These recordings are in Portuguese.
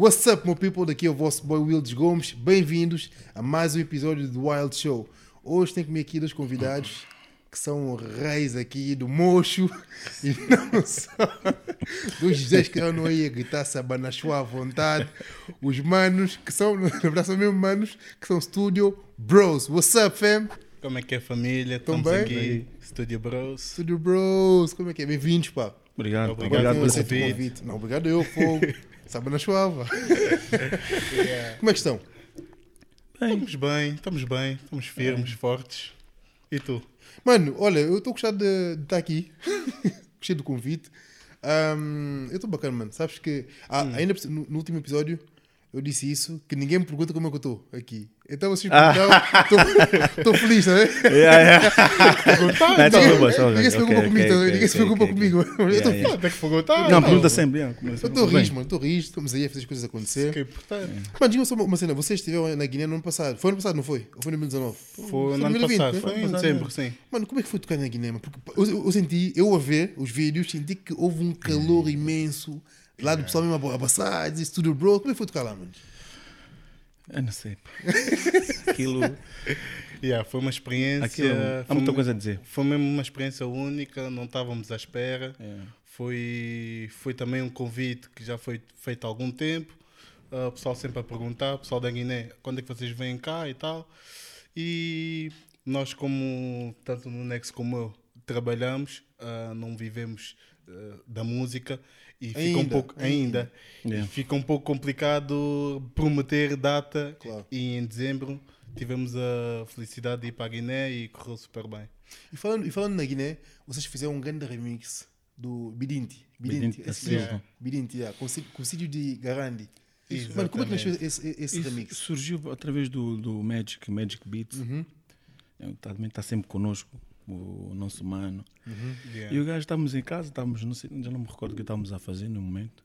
What's up, meu people? Daqui é o vosso boy Wildes Gomes. Bem-vindos a mais um episódio do Wild Show. Hoje tem comigo aqui dois convidados que são reis aqui do mocho e não só. Dos José que andam aí a gritar sabanachua à vontade. Os manos que são, na verdade, são mesmo manos que são Studio Bros. What's up, fam? Como é que é família? Tão Estamos bem? aqui, Studio Bros. Studio Bros. Como é que é? Bem-vindos, pá. Obrigado, Obrigado obrigado, por por aceito o convite. Não, obrigado eu, fogo. Sabanachua. Como é que estão? Estamos bem, estamos bem, estamos firmes, fortes. E tu? Mano, olha, eu estou gostado de, de estar aqui. Gostei do convite. Ahm, eu estou bacana, mano. Sabes que. Ah, Hum. ainda no, no último episódio eu disse isso, que ninguém me pergunta como é que eu estou aqui. Então vocês Ah. perguntaram, estou feliz, tá vendo? Yeah, yeah. Tá, Não, bom, bom. Ninguém se preocupa Ok, comigo, ok, tá vendo? ok, ninguém se ok, preocupa ok. comigo. Eu estou Yeah, yeah. Tem que perguntar. Não, pergunta sempre. Eu estou rijo, mano, estou rijo. Estamos aí a fazer as coisas acontecer. Que é importante. Mano, diga só uma, cena. Vocês estiveram na Guiné no ano passado. Foi ano passado, não foi? Ou foi em 2019? Foi no ano 2020, passado, né? foi em Passado, dezembro, sim. Mano, como é que foi tocar na Guiné? mano? Porque eu, eu- eu senti, eu a ver os vídeos, senti que houve um calor imenso. Lá do pessoal mesmo a abraçar, dizer Studio Bro. Como é que foi tocar lá, mano? Eu não sei. Aquilo. Yeah, foi uma experiência. aquilo há foi, muita coisa a dizer. foi mesmo uma experiência única, não estávamos à espera. É. Foi, foi também um convite que já foi feito há algum tempo. Ah, o pessoal sempre a perguntar, o pessoal da Guiné, quando é que vocês vêm cá e tal. E nós, como tanto no Nex como eu, trabalhamos, ah, não vivemos da música e fica um Ainda, pouco ainda, Yeah. E fica um pouco complicado prometer data. Claro. E em dezembro tivemos a felicidade de ir para a Guiné e correu super bem. E falando, e falando na Guiné, vocês fizeram um grande remix do Bidinti. Bidinti, Bidinti esse mesmo. Bidinti, yeah, com, o ci- com o sítio de Garandi. Mano, como é que nasceu esse, esse Isso remix? surgiu através do, do Magic, Magic Beats. Uhum. Ele também está sempre conosco, o nosso mano. Yeah. E o gajo estávamos em casa, estávamos, não sei, já não me recordo o que estávamos a fazer no momento.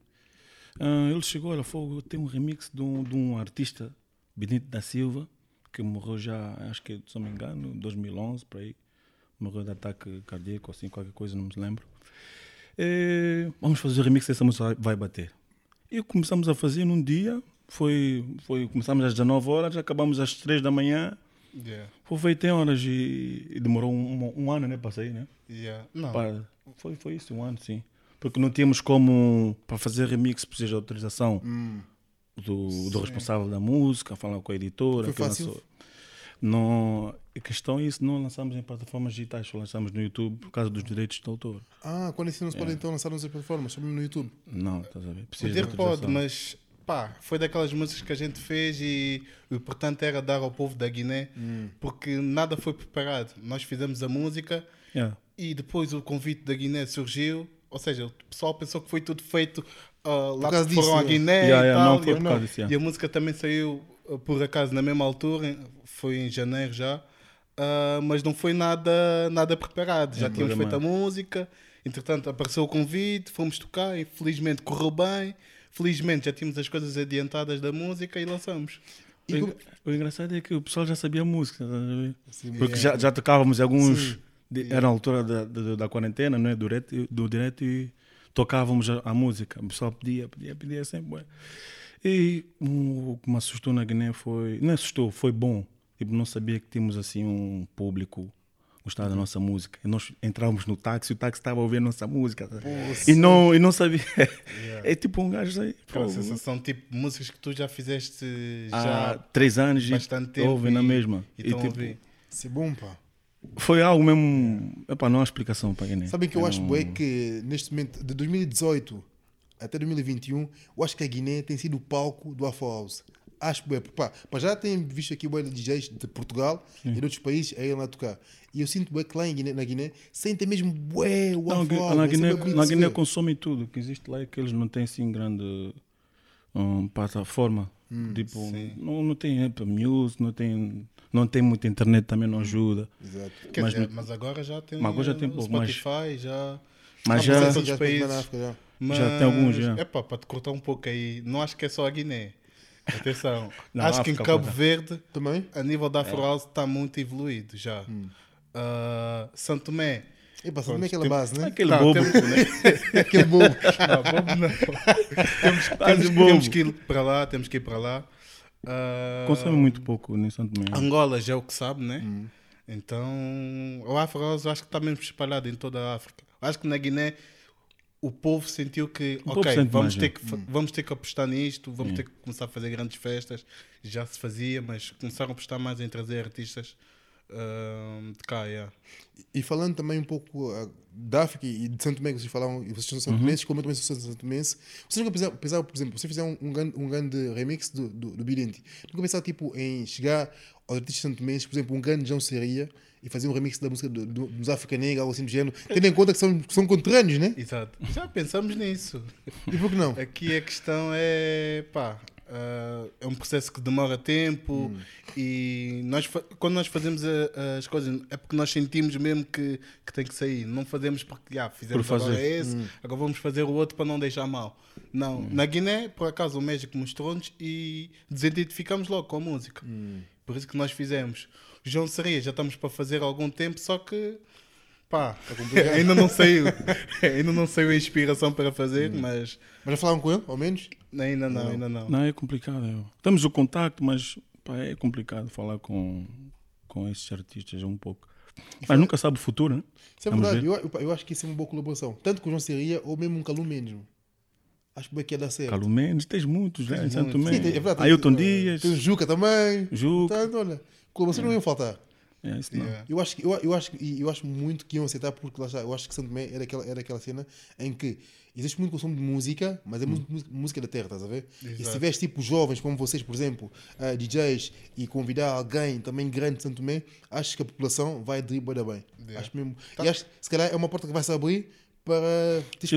Ah, ele chegou, olha, fogo, tem um remix de um, de um artista, Benito da Silva, que morreu já, acho que, se não me engano, em 2011, por aí. Morreu de ataque cardíaco, assim, qualquer coisa, não me lembro. Eh, vamos fazer o remix dessa música, vai- vai bater. E começamos a fazer num dia, foi, foi, começamos às 19 horas, acabamos às 3 da manhã, Yeah. foi feito em horas e, e demorou um, um ano, né, para sair, né? Yeah. Não, Pá, foi, foi isso, um ano, sim. Porque não tínhamos como, para fazer remix, precisa de autorização Hum. do, do responsável da música, falar com a editora. Foi que fácil? lançou. Não, a questão é isso, não lançamos em plataformas digitais, só lançamos no YouTube por causa dos direitos de autor. Ah, quando isso não se pode então lançar nas plataformas, só no YouTube. Não, estás a ver? Precisa de poder pode, autorização. mas pá, foi daquelas músicas que a gente fez e o importante era dar ao povo da Guiné porque nada foi preparado. Nós fizemos a música Yeah. e depois o convite da Guiné surgiu. Ou seja, o pessoal pensou que foi tudo feito ah, lá foram disso, à né? Guiné Yeah, e yeah, tal. não foi e, por causa disso, yeah. e a música também saiu ah, por acaso na mesma altura, foi em janeiro já, ah, mas não foi nada, nada preparado. Já É, tínhamos feito a música, entretanto apareceu o convite, fomos tocar e felizmente correu bem. Felizmente já tínhamos as coisas adiantadas da música e lançamos. E O, como- o engraçado é que o pessoal já sabia a música? Sim, Porque é. já, já tocávamos alguns. Sim. de- era a altura da, da, da quarentena, não é? Do direto, do direto e tocávamos a, a música. O pessoal pedia, pedia, pedia sempre. E um, o que me assustou na Guiné foi. Não assustou, foi bom. Tipo, não sabia que tínhamos assim um público gostar da nossa música. E nós entrávamos no táxi, o táxi estava a ouvir a nossa música. tá? E não, e não sabia. É tipo um gajo aí. Aquela sensação tipo músicas que tu já fizeste há já três anos bastante e tempo ouvem na e- mesma. e E, tipo. Isso é bom, pá. foi algo mesmo. Epá, não há explicação para Guiné. Sabem que eu acho Não- bué que neste momento, de 2018 até 2021, eu acho que a Guiné tem sido o palco do Afro House. Acho porque, pá, pá, já tenho visto aqui de DJs de Portugal e de outros países a lá tocar. E eu sinto bué que lá em Guiné, na Guiné sentem mesmo bué o House. na é Guiné, na Guiné consomem tudo. O que existe lá é que eles não têm assim grande hum, plataforma. Hum, tipo, não, não tem Apple Music, não tem, não tem muita internet, também não ajuda. Exato. Mas dizer, mas agora já tem, Mas agora já tem o pouco mais. Spotify, já. Mas já. Mas já os tem países. já. Mas, Já tem alguns, já. É pá, para te cortar um pouco aí, não acho que é só a Guiné. Atenção, Não, acho que em Cabo. Verde, Também? a nível da É. Afro House está muito evoluído já. Hum. Ah, Santo Tomé Epa, Santo Pronto, Tomé é aquela tem- base, né? Aquele Não, bobo. temos- É aquele bobo. Não, bobo não. temos, temos, bobo. temos que ir para lá, temos que ir para lá. Ah, Consome muito pouco em Santo Tomé. Angola já é o que sabe, né? Hum. Então, o Afro-House eu acho que está mesmo espalhado em toda a África. Eu acho que na Guiné o povo sentiu que, ok, vamos ter, né? que, vamos ter que apostar nisto, vamos É. ter que começar a fazer grandes festas. Já se fazia, mas começaram a apostar mais em trazer artistas ah, de cá, yeah. E falando também um pouco ah, da África e de Santo Tomé, que vocês falaram, e vocês são Santo Tomenses, como eu também sou Santo Tomense, vocês nunca pensaram, pensaram, por exemplo, se fizer um, um, grande, um grande remix do, do, do Bidente, nunca pensaram tipo, em chegar aos artistas Santo Tomenses, por exemplo, um grande João Seria e fazer um remix da música do, do, dos África Negra, algo assim do género, tendo em conta que são, que são conterrâneos, né? Exato. Já pensamos nisso. E por que não? Aqui a questão é, pá, ah, é um processo que demora tempo e nós, quando nós fazemos a- as coisas é porque nós sentimos mesmo que, que tem que sair. Não fazemos porque já fizemos Por fazer. agora esse, agora vamos fazer o outro para não deixar mal. Não, na Guiné, por acaso, o México mostrou-nos e desidentificamos logo com a música. Por isso que nós fizemos. João Seria já estamos para fazer há algum tempo, só que pá, ainda não saiu. ainda não saiu a inspiração para fazer, mas Mas já falaram com ele, ao menos? Ainda não, ainda não. Não, é complicado. é. Temos o contacto, mas pá, é complicado falar com, com esses artistas um pouco. Mas nunca sabe o futuro, né? Isso é Vamos verdade. Eu, eu, eu acho que isso é uma boa colaboração. Tanto com o João Seria ou mesmo um Calu Mendes. Acho que vai dar certo. Carlos Mendes, tens muitos, né? Em Santo muitos. Tomé. Sim, tem- é verdade, Ailton Dias, Tem o Juca também. Juca. Portanto, olha, colaborações não iam faltar. É, isso não. Yeah. Eu acho, que- eu, eu, acho, eu acho muito que iam aceitar, porque lá está, eu acho que Santo Tomé era aquela, era aquela cena em que existe muito consumo de música, mas é muito música- da terra, estás a ver? E se Exato. tiveres tipo jovens como vocês, por exemplo, ah, DJs, e convidar alguém também grande de Santo Tomé, acho que a população vai da bem. Yeah. Acho mesmo. E acho que se calhar é uma porta que vai se abrir para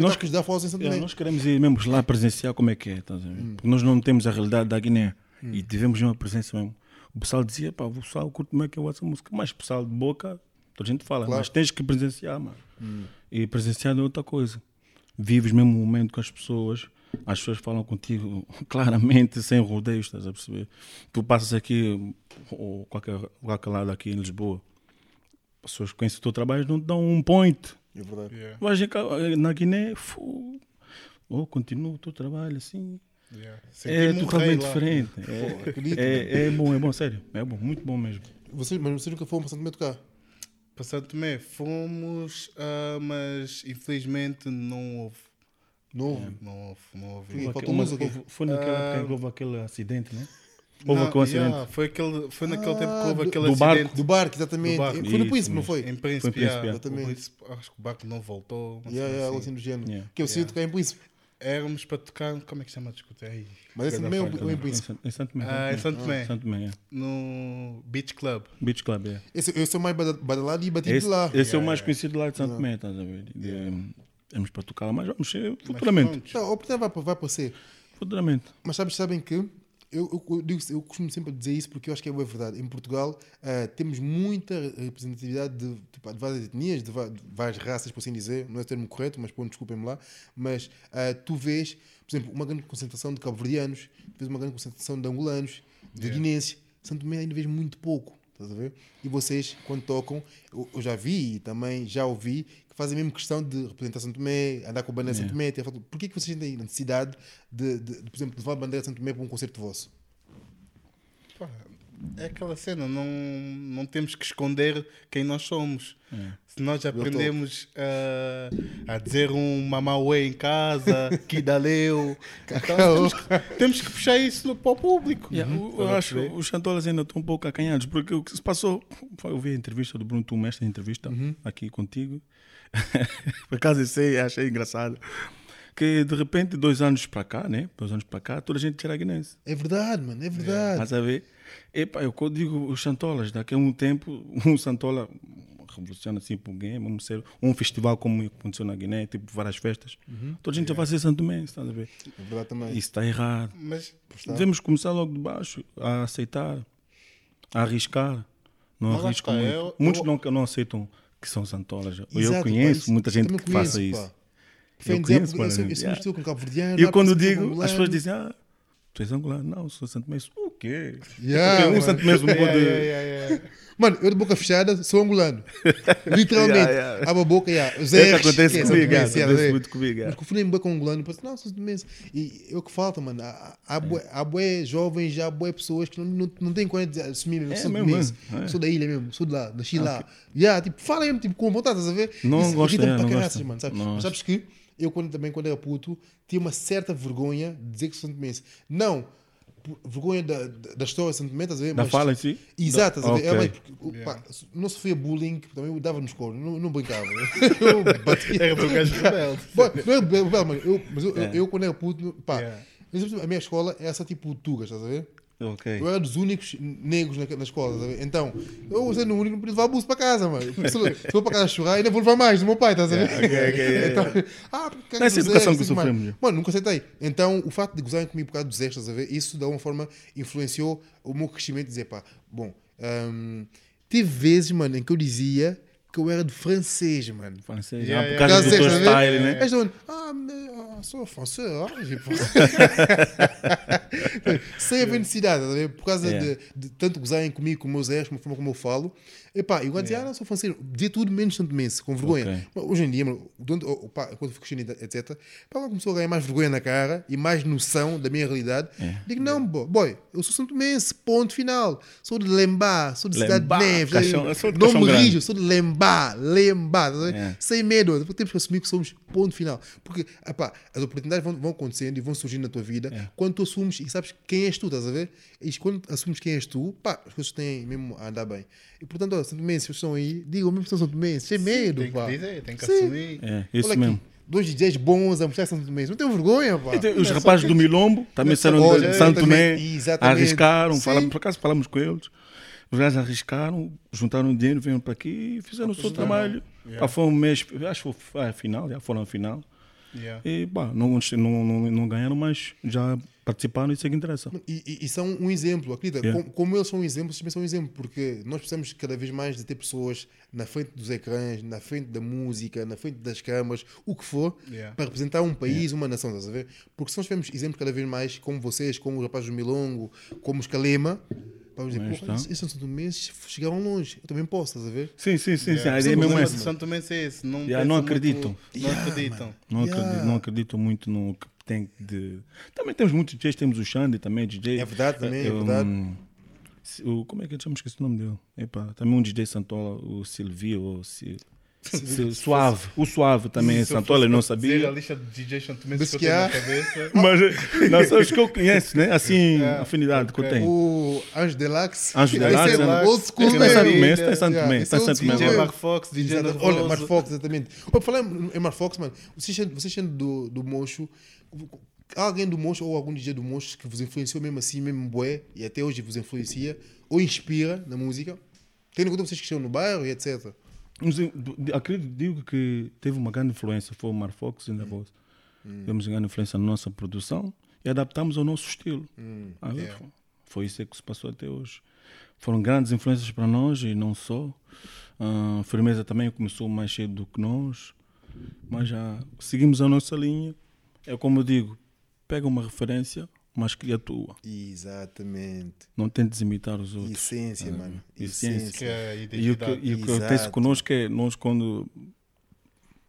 nós- espetáculos da Foz em Santo nós queremos ir mesmo lá presenciar como é que é, estás a ver? Porque nós não temos a realidade da Guiné e tivemos uma presença mesmo. O pessoal dizia, pá, o pessoal curte como é que é essa música, mas o pessoal de boca, toda a gente fala, Claro. mas tens que presenciar, mano. E presenciar é outra coisa. Vives mesmo o momento com as pessoas, as pessoas falam contigo claramente, sem rodeios, estás a perceber? Tu passas aqui, ou qualquer, qualquer lado aqui em Lisboa, as pessoas que conhecem o teu trabalho não te dão um point. É verdade. Yeah, cá- na Guiné, fu, oh, continua o teu trabalho assim. Yeah. É um totalmente diferente. Pô, acredito. É, é, é bom, é bom, sério. É bom, muito bom mesmo. Vocês, mas vocês nunca foram para Santo Tomé tocar? Para Santo Tomé fomos, ah, mas infelizmente não houve. Não houve, não houve. Sim, Houve faltou aquele- mas houve- Foi naquela época em que houve aquele acidente, né? Houve Não, aquele acidente. yeah, foi, aquele, foi naquele tempo que houve do- aquele do barco. acidente. Do barco, exatamente. Do barco. Foi no Isso Príncipe, não foi? Em Foi Príncipe, Príncipe, yeah, yeah. Exatamente. Príncipe, acho que o barco não voltou. Yeah, cena yeah, algo assim. assim do género. Yeah. Que eu sinto que é em Príncipe. Éramos para tocar, como é que chama a discoteca? Ai, Mas esse também é um- um em Em Santo Tomé. Ah, em. Santo Tomé. Santo Tomé. No Beach Club. Beach Club, é. Esse, esse é o mais bada- badalado e batido Esse, lá. esse é o Yeah, mais yeah. conhecido lá de Santo Tomé, estás a ver? Temos para tocar lá, mas vamos ser futuramente. pronto. Não, a oportunidade vai, vai aparecer. Futuramente. Mas sabes, sabem que eu, eu, eu, digo, eu costumo sempre dizer isso porque eu acho que é boa verdade. Em Portugal ah, temos muita representatividade de, de, de várias etnias, de, de várias raças, por assim dizer. Não é o termo correto, mas pronto, desculpem-me lá. Mas ah, tu vês, por exemplo, uma grande concentração de cabo-verdianos, vês uma grande concentração de angolanos, de Yeah. guinenses. Santo Tomé ainda vejo muito pouco. Estás a ver? E vocês, quando tocam, eu, eu já vi e também já ouvi que fazem mesmo questão de representar Santo Tomé, andar com a bandeira de Santo Tomé. ter foto. Por que, que vocês têm necessidade de, de, de, por exemplo, levar a bandeira de Santo Tomé para um concerto vosso? Pá, é aquela cena, não, não temos que esconder quem nós somos. Se nós aprendemos a, a dizer um mamauê em casa, Kidaleu, então temos, que, temos que puxar isso no- para o público. Yeah, Uhum. eu- acho que os chantolas ainda estão um pouco acanhados, porque o que se passou. foi- Eu vi a entrevista do Bruno Tum, esta entrevista aqui contigo. Por acaso eu sei, achei engraçado. Que de repente, dois anos para cá, né? Dois anos para cá, toda a gente era guinense. É verdade, mano, é verdade. Estás a ver? Epa, eu digo os chantolas, daqui a um tempo, um chantola revoluciona assim para alguém, vamos ser um festival como aconteceu na Guiné, tipo várias festas. Toda a gente já vai ser Santo Tomé, estás a ver? É verdade também. Isso está errado. Mas Devemos começar logo de baixo a aceitar, a arriscar. Não Mas está, muito. eu- Muitos eu- não, não aceitam que são santolas. Exato, eu pá, conheço isso- muita eu gente que faça conheço, isso. pá. Foi Eu conheço, porque eu eu Yeah. mistura com cabo-verdiano. E eu ah, quando digo, as pessoas dizem, ah, tu és angolano. Não, sou Santo Tomé. O quê? Yeah, um santo mesmo Yeah, pode. yeah, yeah. Mano, eu de boca fechada sou angolano. Literalmente. Yeah, yeah. Abro a boca, yeah. Os É que acontece é comigo, yeah, acontece é. muito comigo. Mas confundem bué com angolano. Penso, não, sou santo E é o que falta, mano. Há, há, bué, há bué jovens, já há bué pessoas que não, não, não têm coragem de assumir mesmo. É sou mesmo, Mense, é. Sou da ilha mesmo, sou de lá, nasci lá. Yeah, tipo, fala mesmo, tipo, com vontade, estás a ver? Não Isso gosto, irrita-me é, não caraças, gosto. mano, sabes? Mas sabes que eu quando, também, quando era puto, tinha uma certa vergonha de dizer que sou santo Mense. Não vergonha da, da, da história de Santo Mense, estás a ver? Da Mas- fala em si? Exato, estás a ver? Ok. É, mas, porque, pá, não sofria bullying, também eu dava nos coros, não, não brincava. eu batia. Era do gajo rebelde. Bom, não é rebelde, mano. Eu, mas eu, eu, É. eu, quando era puto, pá, Yeah. a minha escola é essa tipo tugas, estás a ver? Ok. Eu era dos únicos negros na, na escola, ver? Então, eu sendo o único, não podia levar abuso para casa, mano. Se eu, se eu vou para casa chorar, ainda vou levar mais do meu pai, estás a ver? ok, ok, yeah, então, ah, porque Essa educação que mano. sofremos, já. Mano, nunca aceitei. Então, o facto de gozarem comigo por causa dos a ver? Isso, de alguma forma, influenciou o meu crescimento. Dizer, pá, bom, hum, tive vezes, mano, em que eu dizia que eu era de francês, mano. Francês. Yeah, ah, por yeah. causa Por do teu style, né? né? Eles estão, ah, sou francês, tipo, sem necessidade, a ver? por causa Yeah. de, de tanto gozarem comigo, com meus erros, com a forma como eu falo. Epá, eu dizia, ah, não sou francês, dizia tudo menos tanto mense, com vergonha. Ok. Mas hoje em dia, mano, pá, quando fui crescendo, etc., pá, ela começou a ganhar mais vergonha na cara e mais noção da minha realidade. É. Digo, não, bo- boy, eu sou Santo Mense, ponto final. Sou de Lembá, sou de Cidade de Neves. Caixão- eu sou de não me rijo, sou de Lembá, Lembá, a ver? É. sem medo. Depois temos que assumir que somos ponto final. Porque epá, as oportunidades vão, vão acontecendo e vão surgindo na tua vida É. quando tu assumes e sabes quem és tu, estás a ver? E quando assumes quem és tu, pá, as coisas têm mesmo a andar bem. E portanto, Santo Mense, vocês estão aí, digam mesmo que são Santo Mense, sem medo, Tem que pá. dizer, tem que Sim. assumir. É, isso Olha aqui, mesmo. dois DJs bons a mostrar Santo Mense, não tenho vergonha, pá. E tem Os rapazes do Milombo também saíram olha, de Santo exatamente. arriscaram, Sim. falamos, por acaso falamos com eles. Os gajos arriscaram, juntaram dinheiro, vieram para aqui e fizeram o seu trabalho. Yeah. Ah, foi um mês, acho que foi a final, já foram a final. Yeah. E pá, não, não, não, não ganharam, mas já participaram e isso é que interessa. E, e- e são um exemplo, acredita? Yeah. Como, como eles são um exemplo, vocês também são um exemplo, porque nós precisamos cada vez mais de ter pessoas na frente dos ecrãs, na frente da música, na frente das câmaras, o que for, Yeah. para representar um país, uma nação, estás a ver? Porque se nós tivermos exemplos cada vez mais, como vocês, como os rapazes do Milongo, como os Calema, vamos dizer, Mas pô, tá. esses são Santo Menses chegaram longe, eu também posso, estás a ver? Sim, sim, sim, sim. Yeah. A ideia é O mesmo essa. Santo Tomé é esse. Não, Yeah, não muito- acreditam. Não Yeah, acreditam. Não, Yeah. acredito, não acredito muito no que tem de. Também temos muitos DJs, temos o Xande também, DJ. É verdade também, é Eu, verdade. se- o, como é que eu chamo? Esqueci o nome dele. Epá, também um DJ Santola, o Silvio, ou Sil, Sil- Suave. O Suave também é Santola, não para dizer sabia. A lista de Santo Tomé que eu tenho na cabeça. Mas não, são os que eu conheço, né? Assim, Yeah. afinidade que eu tenho. O Anjo Deluxe. Anjo Esse Deluxe, é né? old school Esse é Santo mesmo. Tomé, esse é Santo Yeah, Tomé, esse esse é é old Santo school Tomé. DJ. Mark Fox, DJ. Nervoso. Olha, Mark Fox, exatamente. Olha, falar em em Mark Fox, mano, vocês sendo, do, do Mocho, há alguém do Mocho ou algum DJ do Mocho que vos influenciou mesmo assim, mesmo bué, e até hoje vos influencia, ou inspira na música? Tendo em conta vocês que estão no bairro e etc. Acredito, digo que teve uma grande influência, foi o Mar Fox e Nervoso. Tivemos uma grande influência na nossa produção e adaptamos ao nosso estilo. Ah, yeah. foi- Foi isso que se passou até hoje. Foram grandes influências para nós e não só. Ah, Firmeza também começou mais cedo do que nós, mas já seguimos a nossa linha. É como eu digo, pega uma referência, mas cria a tua. Exatamente. Não tentes imitar os outros. Essência, Ah, mano. essência. Que é a E o que, e o que acontece conosco é nós quando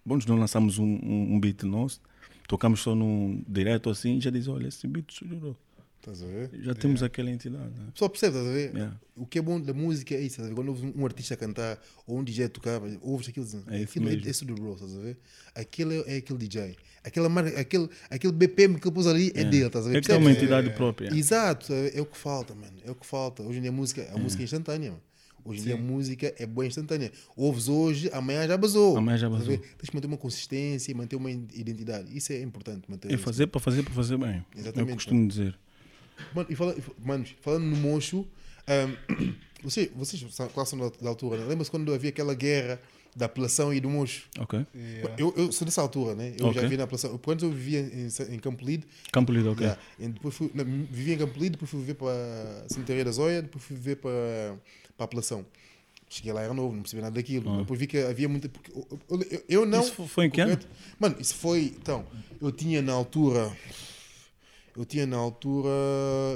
bom, nós não lançamos um, um, um beat nosso, tocamos só num direto assim, já diz, olha, esse beat sujurou. Estás a ver? Já temos aquela entidade. Né? O pessoal percebe, estás a ver? Yeah. O que é bom da música é isso, estás a ver? Quando ouves um, artista cantar ou um DJ tocar, ouves aquilo, É isso aquilo é, mesmo. é do bro, estás a ver? Aquele é, é aquele DJ. Aquela marca, aquele, aquele BPM que ele pôs ali é, dele, estás a ver? É que é uma Percebes? entidade própria. Exato, é, é o que falta, mano. É o que falta. Hoje em dia a música, a música é instantânea, mano. Hoje em dia a música é boa instantânea. Ouves hoje, amanhã já basou. Amanhã já basou. Tens que manter uma consistência e manter uma identidade. Isso é importante manter. É isso. fazer para fazer para fazer bem. É Exatamente, eu costumo dizer. Mano, e fala, fa- manos, falando no Moncho, ahm, vocês, vocês são classe da, da altura, né? Lembra-se quando havia aquela guerra da apelação e do Moncho? Ok? Yeah. Eu, eu sou dessa altura, né? Eu já Ok. vi na apelação. Antes eu vivia em, em Campo Lido, Campo Lido, ok. já, e depois fui, não, vivia em Campo Lido, depois fui viver para Cemitério da Zóia, depois fui viver para, para a apelação. Cheguei lá, era novo, não percebi nada daquilo. Depois vi que havia muita. Eu, eu- eu- não. Ah. Isso foi em que ano? Mano, isso foi. Então, eu tinha na altura. Eu tinha na altura,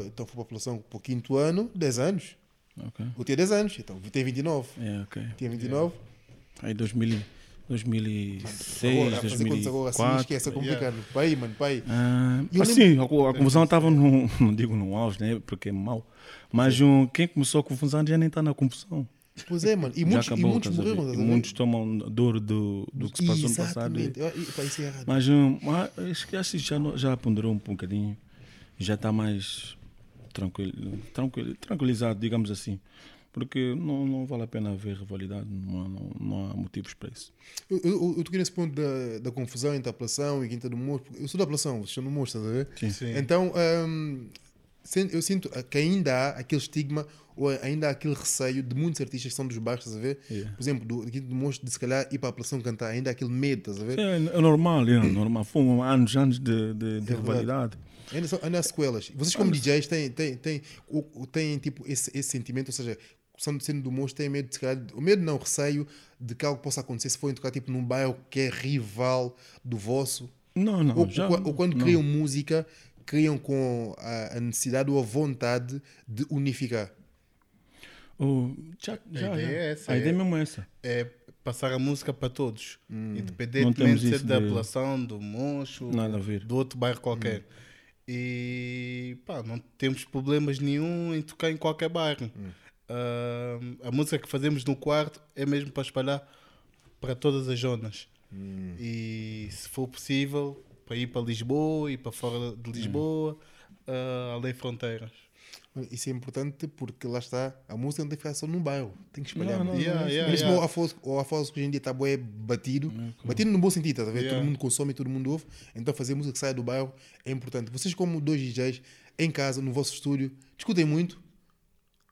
então para a população para o quinto ano, 10 anos. Ok. Eu tinha 10 anos, então tem 29. É, ok. Tinha 29. Aí 2000, 2006, Agora, a fazer contas agora assim, 2004. esquece, é complicado. Pai, mano, pai. Ah, assim, a, a confusão estava no, não digo no auge, né? Porque é mau. Mas um, quem começou a confusão já nem está na confusão. Pois é, mano. E muitos, e acabou, muitos a ver? morreram, estás E muitos tomam dor do, do que se passou no passado. Exatamente. Eu- e, é. Mas um, mas acho que acho que já, já ponderou um bocadinho. Já está mais tranquilo, tranquilo, tranquilizado, digamos assim. Porque não, não vale a pena haver rivalidade, não há, não, não há motivos para isso. Eu, eu, eu toquei nesse ponto da, da confusão entre a apelação e Quinta do Moço. porque Eu sou da apelação, vocês são do Moço, estás a ver? Sim. Sim. Então, hum, eu sinto que ainda há aquele estigma ou ainda há aquele receio de muitos artistas que são dos bairros, estás a ver? Yeah. Por exemplo, do Quinta do Moço de se calhar ir para a apelação cantar, ainda há aquele medo, estás a ver? É, é normal, é normal. Foram anos, anos de, de, de É verdade. Ainda, são, ainda há sequelas. Vocês, como DJs, têm, têm, têm, têm tipo, esse, esse sentimento, ou seja, sendo, sendo do monstro, têm medo de se calhar, o medo não, o receio de que algo possa acontecer se forem tocar tipo, num bairro que é rival do vosso. Não, não. ou, já, ou, ou quando não. criam música, criam com a, a necessidade ou a vontade de unificar. Oh, já, já, ideia já. é essa, A ideia é- é mesmo essa. É passar a música para todos. Hum. Independentemente da de- apelação, do Moncho, Nada a ver. do outro bairro qualquer. Hum. E pá, não temos problemas nenhum em tocar em qualquer bairro. Hum. Ah, a música que fazemos no quarto é mesmo para espalhar para todas as zonas. Hum. E se for possível, para ir para Lisboa e para fora de Lisboa, ah, além fronteiras. Isso é importante porque lá está, a música não tem que ficar só num bairro, tem que espalhar. Não, não, Yeah, não, yeah, Mesmo yeah. o Afonso, hoje em dia está bué batido, batido no bom sentido, ver? Yeah. Todo mundo consome, todo mundo ouve. Então fazer música que saia do bairro é importante. Vocês, como dois DJs, em casa, no vosso estúdio, discutem muito.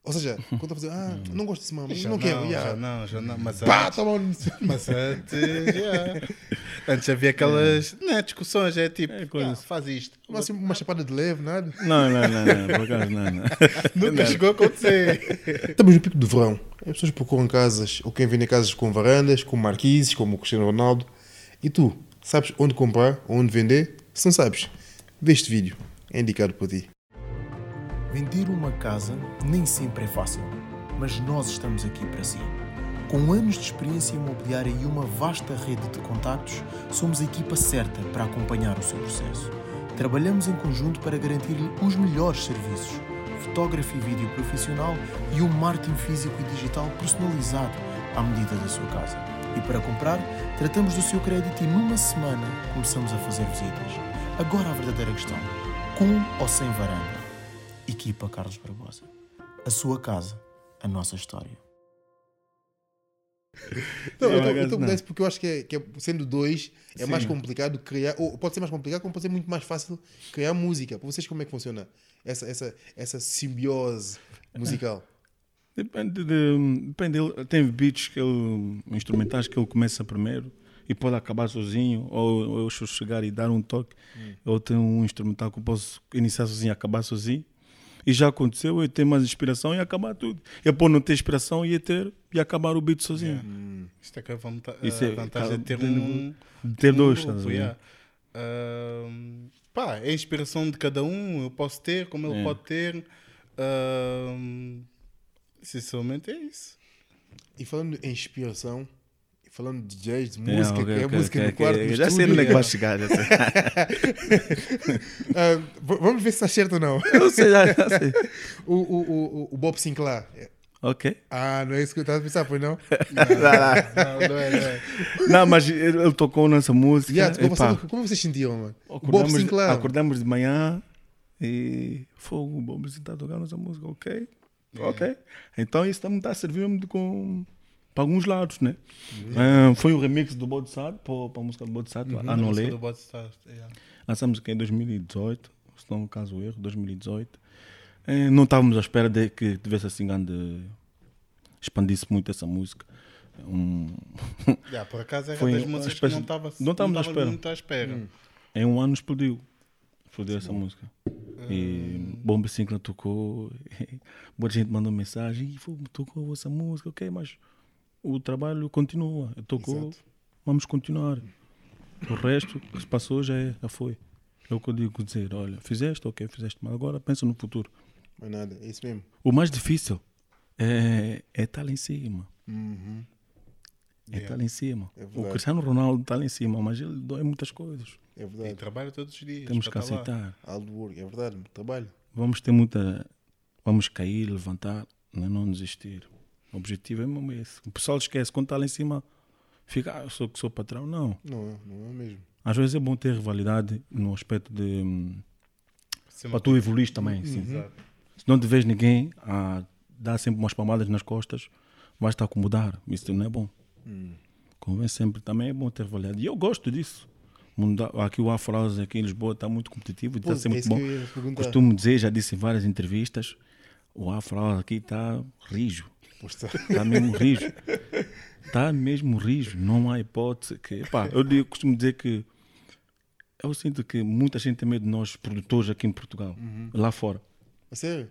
Ou seja, quando estão a fazer, ah, não gosto desse mamo, Já não quero. não, yeah. já não, já não. Mas Pá, antes, toma um- mas antes, yeah. antes havia aquelas né, discussões, é tipo, É, ah, faz isto. Uma, assim, uma chapada de leve, nada. Não, não, não, não, por acaso não, não. Nunca chegou a acontecer. Estamos no pico do verão. As pessoas procuram casas, ou quem vende casas com varandas, com marquises, como o Cristiano Ronaldo. E tu, sabes onde comprar, onde vender? Se não sabes, vê este vídeo. É indicado por ti. Vender uma casa nem sempre é fácil, mas nós estamos aqui para si. Com anos de experiência imobiliária e uma vasta rede de contactos, somos a equipa certa para acompanhar o seu processo. Trabalhamos em conjunto para garantir-lhe os melhores serviços, fotografia e vídeo profissional e um marketing físico e digital personalizado à medida da sua casa. E para comprar, tratamos do seu crédito e numa semana começamos a fazer visitas. Agora a verdadeira questão: com ou sem varanda? Equipa Carlos Barbosa. A sua casa, a nossa história. Não, eu estou não. com isso porque eu acho que, é, que é- sendo dois é mais Sim. complicado criar, ou pode ser mais complicado, como pode ser muito mais fácil criar música. Para vocês, como é que funciona essa, essa, essa simbiose musical? Depende de. Depende dele. Tem beats que ele. instrumentais que ele começa primeiro e pode acabar sozinho, ou, ou eu chegar e dar um toque. Ou tem um instrumental que eu posso iniciar sozinho e acabar sozinho. E já aconteceu eu ter mais inspiração e acabar tudo. Eu pode não ter inspiração e ia ter e acabar o beat sozinho. Isto é que é a é, a vantagem de ter um. De ter um dois, grupo, yeah. Ahm, pá, é a inspiração de cada um, eu posso ter, como ele É. pode ter. Ahm, sinceramente é isso. E falando em inspiração, falando de DJs, de É, música, ok, que é ok, música ok, no quarto, ok. no Já sei onde é que vai yeah. chegar. Já sei. V- vamos ver se está certo ou não. eu sei, já, já sei. O, o, o, o Bob Sinclair. Ok. Ah, não é isso que eu estava a pensar, pois não? Não, não é, não é. Não, mas ele, tocou nessa música. Yeah, como, epá. vocês, como vocês sentiam, mano? O Bob Acordamos, Sinclair. acordamos de manhã e fogo, o Bob está tocando essa música, ok? Ok. Então isso está a servir de com para alguns lados, né? Ah, foi um remix do Bodhisattva, para, para a música do Bodhisattva, A música Anolé. do Bot Star, yeah. Lançamos aqui em 2018, se não caso erro, 2018. Eh, não estávamos à espera de que tivesse assim grande. expandisse muito essa música. Um, Yeah, por acaso era Foi das músicas que espécie- não estava não estávamos à espera. muito à espera. em um ano explodiu. Explodiu essa música. E Bomba Sinclair tocou, muita gente mandou mensagem e "Pô, tocou essa música, ok, mas o trabalho continua. Tocou, Exato. vamos continuar. O resto que se passou já, é, já foi. É o que eu digo dizer, olha, fizeste, ok, fizeste, mas agora pensa no futuro. Mas nada, é isso mesmo. O mais difícil é é estar lá em cima. Uhum. É estar lá em cima. É o. Cristiano Ronaldo está lá em cima, mas ele dói muitas coisas. É E verdade. trabalha todos os dias. Temos que lá. aceitar. Work, é verdade. Trabalho. Vamos ter muita. Vamos cair, levantar, não desistir. O objetivo é mesmo esse. O pessoal esquece, quando está lá em cima, fica, ah, eu sou que sou patrão. Não. Não é, não é mesmo. Às vezes é bom ter rivalidade no aspecto de. hum, para tu evoluir também. sim. Exato. Se não te vês ninguém a dar sempre umas palmadas nas costas, vais te acomodar. Isso não é bom. Convém sempre. Também é bom ter rivalidade. E eu gosto disso. Aqui o Afrosa aqui em Lisboa está muito competitivo e está sempre é bom. Costumo dizer, já disse em várias entrevistas, o Afro aqui está rijo. Pois tá. Está mesmo rijo. Está mesmo rijo. Não há hipótese que. Pá, eu digo- costumo dizer que. Eu sinto que muita gente tem medo de nós, produtores aqui em Portugal, Uhum. lá fora. A sério?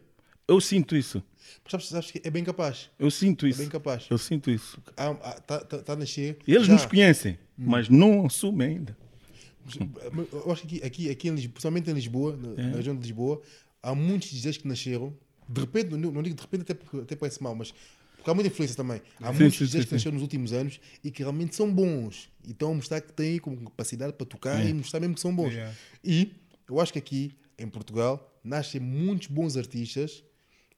Eu sinto isso. Mas sabes, sabes que é bem capaz. Eu sinto É isso. bem capaz. Eu sinto isso. Está tá, tá a nascer. E eles já. nos conhecem, Hum. mas não assumem ainda. Mas Eu acho que aqui, aqui, em Lisboa, principalmente em Lisboa, na, É. na região de Lisboa, há muitos DJs que nasceram. De repente, não, não digo de repente, até, até parece mal, mas porque há muita influência também. Há Sim, muitos sim, DJs que nasceram nos últimos anos e que realmente são bons. E estão a mostrar que têm como capacidade para tocar e mostrar mesmo que são bons. Yeah. E eu acho que aqui, em Portugal, nascem muitos bons artistas.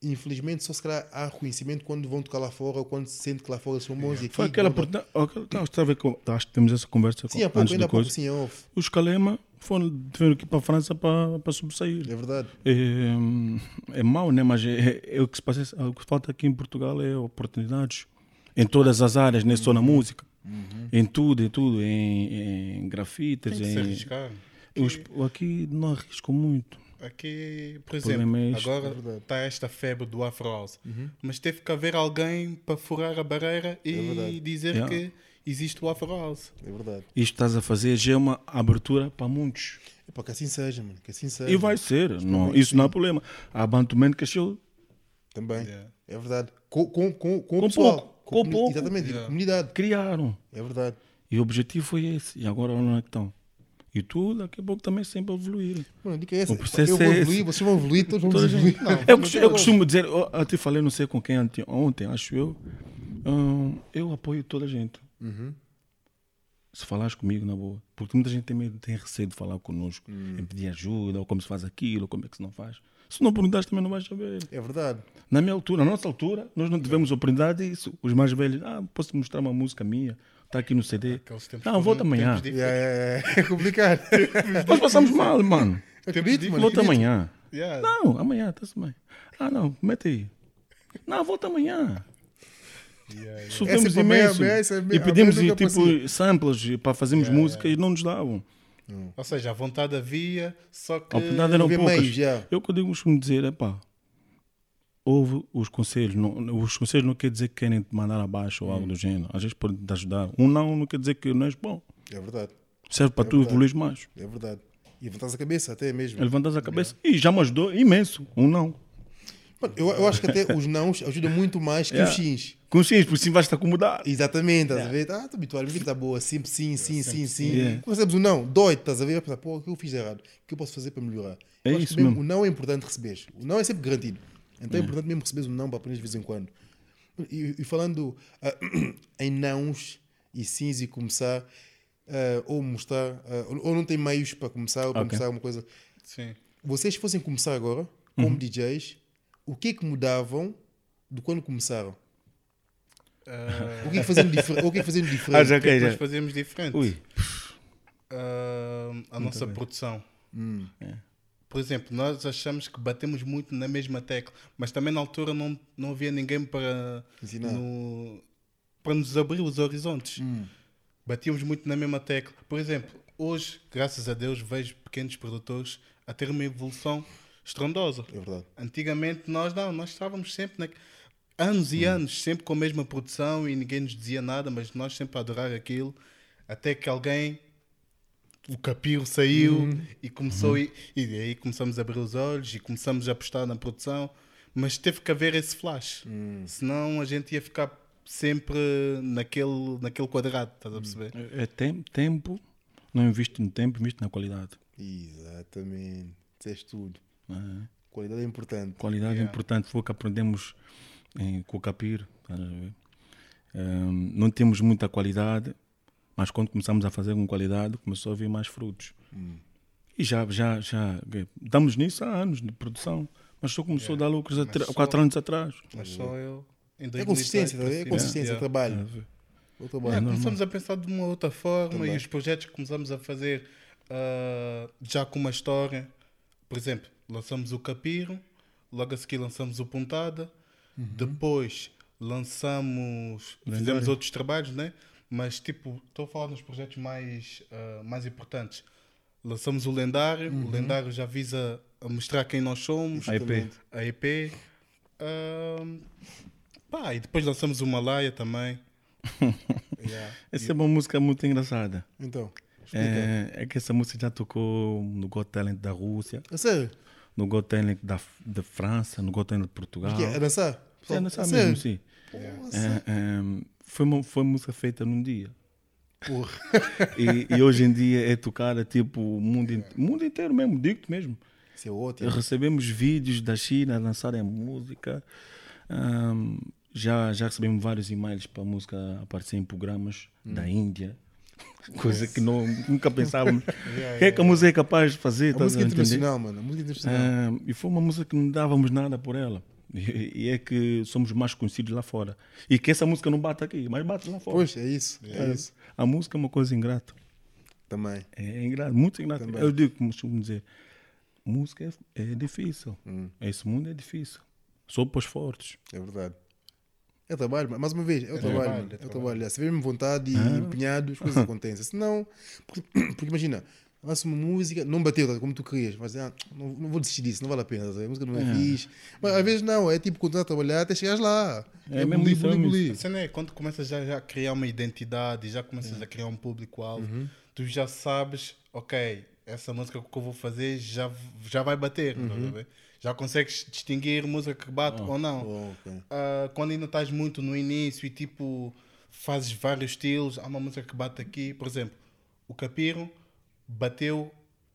E, infelizmente, só se calhar há reconhecimento quando vão tocar lá fora ou quando se sente que lá fora são bons. E aqui, Foi aquela oportunidade. aquela- tá, Estava a ver com- Acho que temos essa conversa Sim, há com- pouco, antes ainda da há pouco, sim, é off. Os Calema foram vieram aqui para a França para, para sobressair. É verdade. É, é mau, né? Mas é, é- é o, que se passa, o que falta aqui em Portugal é oportunidades. Em todas as áreas, nem só na música. Em tudo, em tudo. Em, em grafites, Tem que se em. arriscar. Os- aqui não arrisco muito. Aqui, por exemplo, é agora É está esta febre do Afro House. Mas teve que haver alguém para furar a barreira É e dizer Yeah. que existe o Afro House. É verdade. Isto que estás a fazer já é uma abertura para muitos. É para que assim seja, mano. Que assim seja. E vai ser. Não, isso não há problema. Há Bantuman que achou. Também. Yeah. É verdade. Com, com, com, com, o Com pessoal. pouco, com comuni- pouco. Exatamente. Yeah. comunidade. Criaram. É verdade. E o objetivo foi esse. E agora onde é que estão? E tu, daqui a pouco, também sempre a evoluir. Mano, dica é essa. O processo Eu vou é evoluir, esse. vocês vão evoluir, todos a evoluir. gente- eu, costu- eu costumo dizer, eu até falei, não sei com quem ontem, acho eu, hum, eu apoio toda a gente. Uhum. Se falares comigo, na boa. Porque muita gente tem medo, tem receio de falar connosco, Hum. em pedir ajuda, ou como se faz aquilo, ou como é que se não faz. Se não perguntares, também não vais saber. É verdade. Na minha altura, na nossa altura, nós não tivemos oportunidade disso. Os mais velhos, ah, posso mostrar uma música minha? Está aqui no CD. Não, volta amanhã. tempos É, é, é, é complicado. Nós passamos mal, mano. Acredito, mano. Volta amanhã. Yeah. Não, amanhã, está-se bem. Ah, não, mete aí. Não, volta amanhã. Yeah, yeah. Sofremos amanhã, imenso. amanhã, E pedimos tipo passei. samples para fazermos música e não nos davam. Ou seja, a vontade havia, só que. A oportunidade eram poucas. meios, já. Eu que costumo dizer, é pá, houve os conselhos. Não, os conselhos não quer dizer que querem te mandar abaixo ou Hum. algo do gênero. Às vezes podem te ajudar. Um não não quer dizer que não és bom. É verdade. Serve para tu verdade. evoluir mais. É verdade. E levantas a cabeça até mesmo. Levantas a cabeça. E já me ajudou imenso. Um não. Mano, eu, eu acho que até os nãos ajudam muito mais que Yeah. os sims. Consciência, por cima vais te acomodar. Exatamente, estás a ver? Ah, estou habituado, a vida está boa, sempre sim, sim, sim, sim. Yeah. Quando recebes o não, dói estás a ver? Pensar, pô, o que eu fiz errado? O que eu posso fazer para melhorar? É Eu acho isso que mesmo. O não é importante receber. O não é sempre garantido. Então é, importante mesmo receberes um não para aprender de vez em quando. E, e falando ah, em nãos e sims e começar, ah, ou mostrar, ah, ou, ou não tem meios para começar, ou para Ok. mostrar alguma coisa. Sim. Vocês fossem começar agora, Uhum. como DJs, o que é que mudavam de quando começaram? Ah, O que é que diferente? O que é que faziam Ah, diferente? já o que é que já. nós fazemos diferente? Ui. Ah, a nossa produção. Hum. Por exemplo, nós achamos que batemos muito na mesma tecla, mas também na altura não, não havia ninguém para, no- para nos abrir os horizontes. Hum. Batíamos muito na mesma tecla. Por exemplo, hoje, graças a Deus, vejo pequenos produtores a ter uma evolução estrondosa. É verdade. Antigamente nós não, nós estávamos sempre na... anos e anos, sempre com a mesma produção e ninguém nos dizia nada, mas nós sempre a adorar aquilo, até que alguém o capiro saiu e começou e, e aí começamos a abrir os olhos e começamos a apostar na produção, mas teve que haver esse flash, senão a gente ia ficar sempre naquele, naquele quadrado, estás a perceber? É tem- tempo, não invisto no tempo, invisto na qualidade. Exatamente. Disseste tudo. Qualidade é importante. Qualidade é Yeah. importante, foi o que aprendemos em, com o ver? Ahm, não temos muita qualidade, mas quando começamos a fazer com qualidade, começou a vir mais frutos. E já, já, já estamos nisso há anos de produção, mas só começou a dar lucros há só- quatro anos atrás. Mas só eu. Em É consistência, 2018 tá é consistência, Yeah. trabalho. Yeah, trabalho. começamos a pensar de uma outra forma Também. e os projetos que começamos a fazer ah, já com uma história. Por exemplo, lançamos o Capiro, logo a seguir lançamos o Pontada, Uhum. depois lançamos, fizemos Lendário. outros trabalhos, né? Mas tipo, estou a falar nos projetos mais, ah, mais importantes. Lançamos o Lendário, Uhum. o Lendário já visa a mostrar quem nós somos, A EP. a EP. ah, pá, e depois lançamos o Malaya também. Yeah. Essa é uma música muito engraçada. Então, explica. É, é que essa música já tocou no Got Talent da Rússia, A sério? No Got Talent da, da França, no Got Talent de Portugal. Que é? Dançar? É, sério? mesmo, sim. É, é, foi, uma, foi música feita num dia. Porra. E, e hoje em dia é tocada tipo o mundo, in- mundo inteiro mesmo, digo-te mesmo. Isso é ótimo. Recebemos vídeos da China a lançarem a música. Ahm, já, já recebemos vários e-mails para a música aparecer em programas Hum. da Índia. Coisa que não, nunca pensávamos. O que é que a música é capaz de fazer? A música a entender? internacional, mano. A música internacional. Ah, e foi uma música que não dávamos nada por ela. E, e é que somos mais conhecidos lá fora. E que essa música não bate aqui, mas bate lá fora. Pois, é isso. É Ah, isso. A música é uma coisa ingrata. Também. É ingrato, muito ingrato. Também. Eu digo, como costumo dizer, música é, é difícil. Hum. Esse mundo é difícil. Só para os fortes. É verdade. É trabalho, mas mais uma vez, é o trabalho, é É o trabalho. Se tiver vontade e empenhado, as coisas acontecem. Se não, porque, porque imagina, lança uma música, não bateu tá, como tu querias, mas ah, não, não vou desistir disso, não vale a pena, tá, a música não é fixe. Mas às vezes não, é tipo continuar a trabalhar até chegares lá. É mesmo isso, é mesmo bulir. A cena é quando começas já, já a criar uma identidade, já começas a criar um público-alvo, tu já sabes, ok, essa música que eu vou fazer já, já vai bater, estás a ver? Já consegues distinguir música que bate ou não. Oh, ok. Ah, quando ainda estás muito no início e tipo fazes vários estilos, há uma música que bate aqui, por exemplo, o Capiro bateu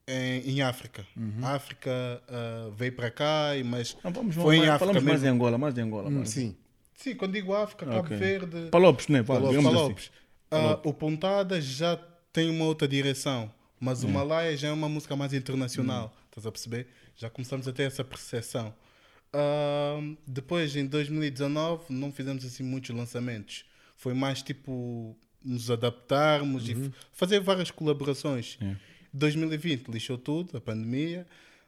em, em África. A África ah, veio para cá, e- mas Não, vamos, foi em mais, África falamos mais mesmo. em Angola, mais de Angola. Hum, mais. sim. Sim, quando digo África, Cabo Ok. Verde, Palopes, né? Palopes, assim. Palopes. Ah, o Pontada já tem uma outra direção, mas o Malaya já é uma música mais internacional, estás a perceber? Já começamos a ter essa percepção. Ah, depois, em 2019, não fizemos assim muitos lançamentos. Foi mais tipo nos adaptarmos e f- fazer várias colaborações. 2020 lixou tudo, a pandemia,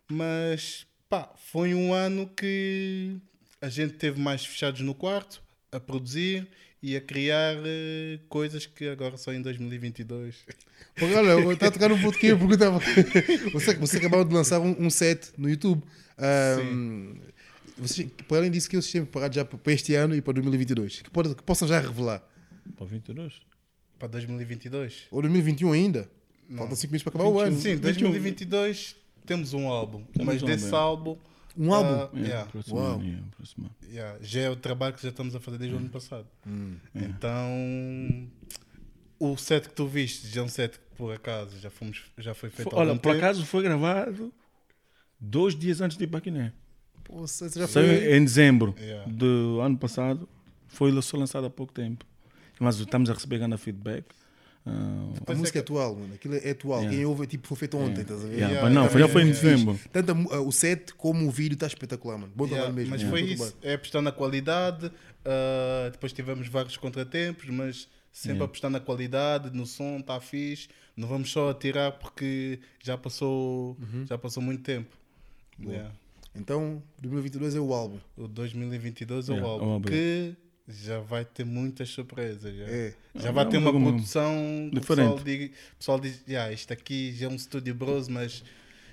mas pá, foi um ano que a gente teve mais fechados no quarto, a produzir e a criar eh, coisas que agora só em 2022. Porque, olha, eu estava a tocar num ponto que eu perguntava. Você, você acabava de lançar um, um set no YouTube. Ahm, você, por além disso, que vocês têm preparado já para este ano e para 2022? Que, pode, que possam já revelar? Para 22. Para 2022? Ou 2021 ainda? Faltam 5 meses para acabar o ano. Sim, 2022 temos um álbum, mas um desse álbum. Um álbum? ah, É, yeah, próximo Uau. ano, é, próximo ano. yeah, já é o trabalho que já estamos a fazer desde o ano passado. Hum. Então, o set que tu viste já é um set que por acaso já, fomos, já foi feito olha, por tempo. acaso foi gravado dois dias antes de ir para Guiné. Você já Saiu foi. em dezembro Yeah. do ano passado. Foi só lançado há pouco tempo. Mas estamos a receber grande feedback. Ah, A música é atual, mano. Aquilo é atual. Yeah. Quem ouve, tipo, foi feito ontem, estás a ver? yeah, Yeah, não, yeah, foi, já foi em yeah, dezembro. Tanto a ah, o set como o vídeo está espetacular, mano. Bom Yeah, trabalho mesmo. Mas Yeah. foi isso, é apostar na qualidade. ah, depois tivemos vários contratempos, mas sempre Yeah. apostar na qualidade, no som, está fixe. Não vamos só atirar porque já passou, Uhum. já passou muito tempo. Yeah. Então, 2022 é o álbum. O 2022 é o Yeah, álbum o álbum. que já vai ter muitas surpresas. Já, É. já É, vai é ter um uma produção. que O diferente. pessoal diz, o pessoal diz yeah, isto aqui já é um estúdio bros, mas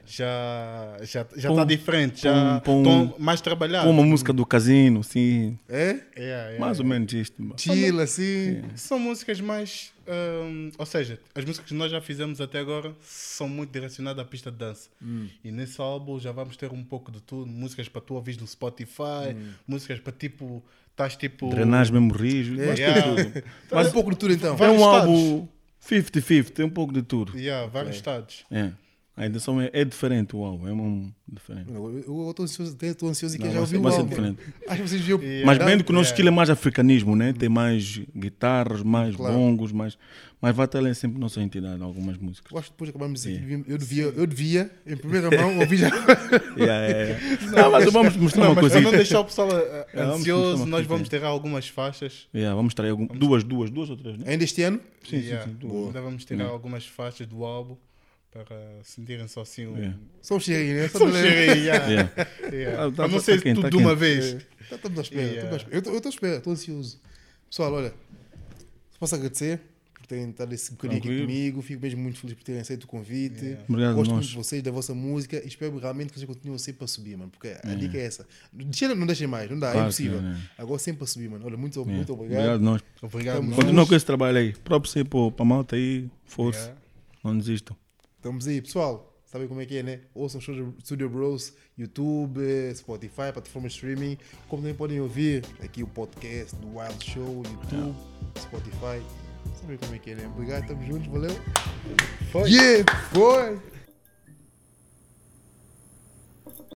já já já está diferente, já põe- estão mais trabalhados. Com uma música do casino, sim. É? Yeah, yeah, Mais ou menos isto. Chill, assim. São músicas mais. hum, ou seja, as músicas que nós já fizemos até agora são muito direcionadas à pista de dança. Hum. E nesse álbum já vamos ter um pouco de tudo: músicas para tu ouvir no Spotify, Hum. músicas para tipo. Estás tipo. Drenagem mesmo rijo. É. Mas Yeah. tudo. Mas um pouco de tudo então. É um estados. álbum 50-50, tem um pouco de tudo. Yeah, vários estados. É. A intenção é, é diferente o álbum, é um diferente. Eu estou ansioso, estou ansioso e Não, já vai ouvi ser- o álbum. diferente. Acho que vocês viram. Yeah. Mas bem que o nosso é. estilo é mais africanismo, né? Tem mais guitarras, mais Claro. bongos, mais. Mas vai ter sempre nossa entidade, algumas músicas. Eu acho que depois de aqui, Yeah. devia- eu devia, eu devia, em primeira mão, ouvir já. Yeah. Não, mas vamos mostrar Não, uma coisa. para não deixar o pessoal eh, É, vamos ansioso, nós vamos ter algumas faixas. Vamos trazer algum... duas, duas, duas ou três, né? Ainda este ano? Sim, sim, sim. duas. Ainda vamos ter algumas faixas do álbum para sentirem só assim um. Yeah. Só um cheirinho, né? Só um cheirinho, yeah. Yeah. Yeah. Ah, tá- Para não tá ser quente, tudo tá de uma vez. Tá, Estamos à espera. Eu estou à espera, estou ansioso. Pessoal, olha, posso agradecer por terem estado esse bocadinho aqui comigo. Fico mesmo muito feliz por terem aceito o convite. Yeah. Obrigado, Gosto muito de vocês, da vossa música e espero realmente que vocês continuem sempre a subir, mano. Porque a dica é essa. Não deixem mais, não dá, é Claro impossível. é. Agora sempre a subir, mano. Olha, muito, Yeah. muito obrigado. Obrigado, nós. Obrigado. Continua com esse trabalho aí. Próprio ser para a malta aí, força. Yeah. Não desistam. Estamos aí, pessoal. Sabem como é que é, né? Ouçam Studio- Studio Bros, YouTube, Spotify, plataforma de streaming. Como também podem ouvir aqui o podcast do Wild Show, YouTube, Spotify. Sabem como é que é, né? Obrigado, estamos juntos, valeu. Foi. Yeah, foi!